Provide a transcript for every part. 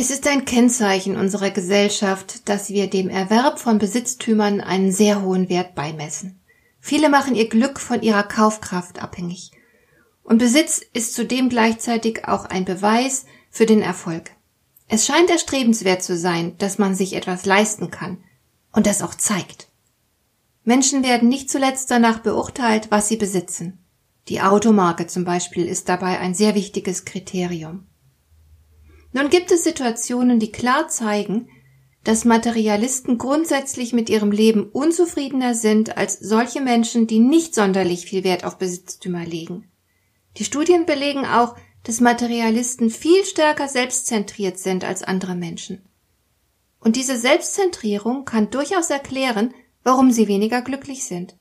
Es ist ein Kennzeichen unserer Gesellschaft, dass wir dem Erwerb von Besitztümern einen sehr hohen Wert beimessen. Viele machen ihr Glück von ihrer Kaufkraft abhängig. Und Besitz ist zudem gleichzeitig auch ein Beweis für den Erfolg. Es scheint erstrebenswert zu sein, dass man sich etwas leisten kann und das auch zeigt. Menschen werden nicht zuletzt danach beurteilt, was sie besitzen. Die Automarke zum Beispiel ist dabei ein sehr wichtiges Kriterium. Nun gibt es Situationen, die klar zeigen, dass Materialisten grundsätzlich mit ihrem Leben unzufriedener sind als solche Menschen, die nicht sonderlich viel Wert auf Besitztümer legen. Die Studien belegen auch, dass Materialisten viel stärker selbstzentriert sind als andere Menschen. Und diese Selbstzentrierung kann durchaus erklären, warum sie weniger glücklich sind.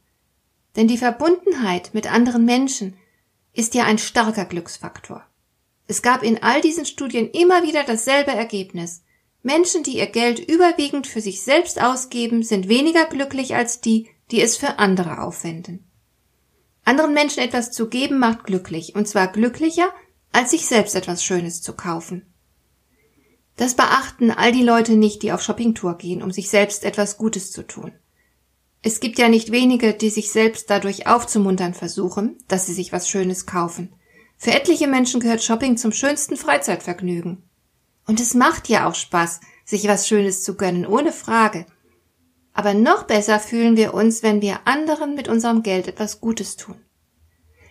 Denn die Verbundenheit mit anderen Menschen ist ja ein starker Glücksfaktor. Es gab in all diesen Studien immer wieder dasselbe Ergebnis. Menschen, die ihr Geld überwiegend für sich selbst ausgeben, sind weniger glücklich als die, die es für andere aufwenden. Anderen Menschen etwas zu geben macht glücklich, und zwar glücklicher, als sich selbst etwas Schönes zu kaufen. Das beachten all die Leute nicht, die auf Shoppingtour gehen, um sich selbst etwas Gutes zu tun. Es gibt ja nicht wenige, die sich selbst dadurch aufzumuntern versuchen, dass sie sich was Schönes kaufen. Für etliche Menschen gehört Shopping zum schönsten Freizeitvergnügen. Und es macht ja auch Spaß, sich was Schönes zu gönnen, ohne Frage. Aber noch besser fühlen wir uns, wenn wir anderen mit unserem Geld etwas Gutes tun.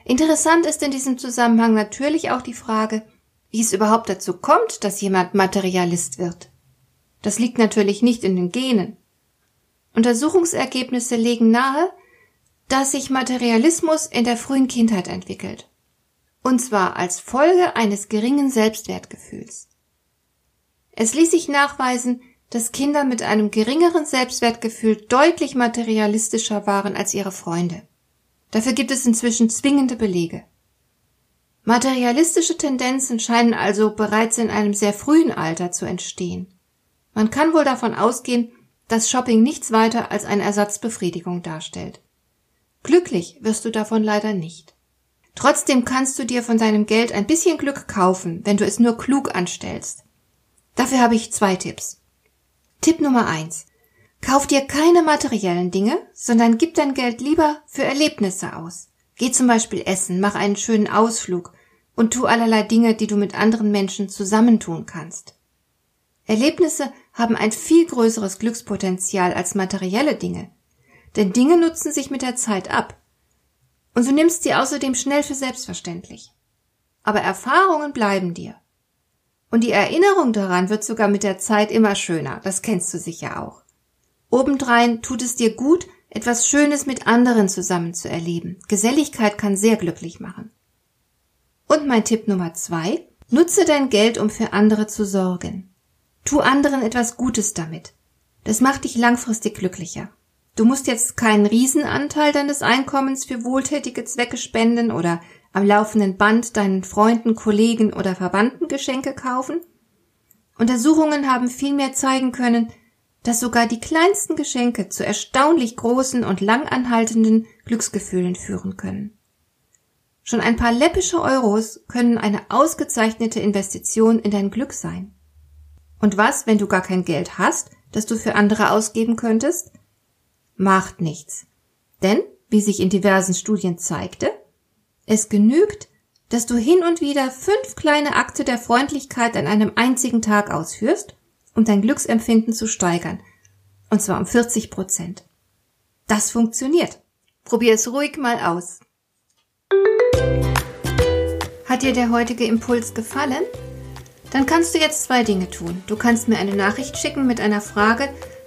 Interessant ist in diesem Zusammenhang natürlich auch die Frage, wie es überhaupt dazu kommt, dass jemand Materialist wird. Das liegt natürlich nicht in den Genen. Untersuchungsergebnisse legen nahe, dass sich Materialismus in der frühen Kindheit entwickelt und zwar als Folge eines geringen Selbstwertgefühls. Es ließ sich nachweisen, dass Kinder mit einem geringeren Selbstwertgefühl deutlich materialistischer waren als ihre Freunde. Dafür gibt es inzwischen zwingende Belege. Materialistische Tendenzen scheinen also bereits in einem sehr frühen Alter zu entstehen. Man kann wohl davon ausgehen, dass Shopping nichts weiter als eine Ersatzbefriedigung darstellt. Glücklich wirst du davon leider nicht. Trotzdem kannst du dir von deinem Geld ein bisschen Glück kaufen, wenn du es nur klug anstellst. Dafür habe ich zwei Tipps. Tipp Nummer eins: Kauf dir keine materiellen Dinge, sondern gib dein Geld lieber für Erlebnisse aus. Geh zum Beispiel essen, mach einen schönen Ausflug und tu allerlei Dinge, die du mit anderen Menschen zusammentun kannst. Erlebnisse haben ein viel größeres Glückspotenzial als materielle Dinge. Denn Dinge nutzen sich mit der Zeit ab. Und du nimmst sie außerdem schnell für selbstverständlich. Aber Erfahrungen bleiben dir. Und die Erinnerung daran wird sogar mit der Zeit immer schöner, das kennst du sicher auch. Obendrein tut es dir gut, etwas Schönes mit anderen zusammen zu erleben. Geselligkeit kann sehr glücklich machen. Und mein Tipp Nummer zwei, nutze dein Geld, um für andere zu sorgen. Tu anderen etwas Gutes damit. Das macht dich langfristig glücklicher. Du musst jetzt keinen Riesenanteil deines Einkommens für wohltätige Zwecke spenden oder am laufenden Band deinen Freunden, Kollegen oder Verwandten Geschenke kaufen. Untersuchungen haben vielmehr zeigen können, dass sogar die kleinsten Geschenke zu erstaunlich großen und langanhaltenden Glücksgefühlen führen können. Schon ein paar läppische Euros können eine ausgezeichnete Investition in dein Glück sein. Und was, wenn du gar kein Geld hast, das du für andere ausgeben könntest? Macht nichts. Denn, wie sich in diversen Studien zeigte, es genügt, dass du hin und wieder fünf kleine Akte der Freundlichkeit an einem einzigen Tag ausführst, um dein Glücksempfinden zu steigern. Und zwar um 40 Prozent. Das funktioniert. Probier es ruhig mal aus. Hat dir der heutige Impuls gefallen? Dann kannst du jetzt zwei Dinge tun. Du kannst mir eine Nachricht schicken mit einer Frage,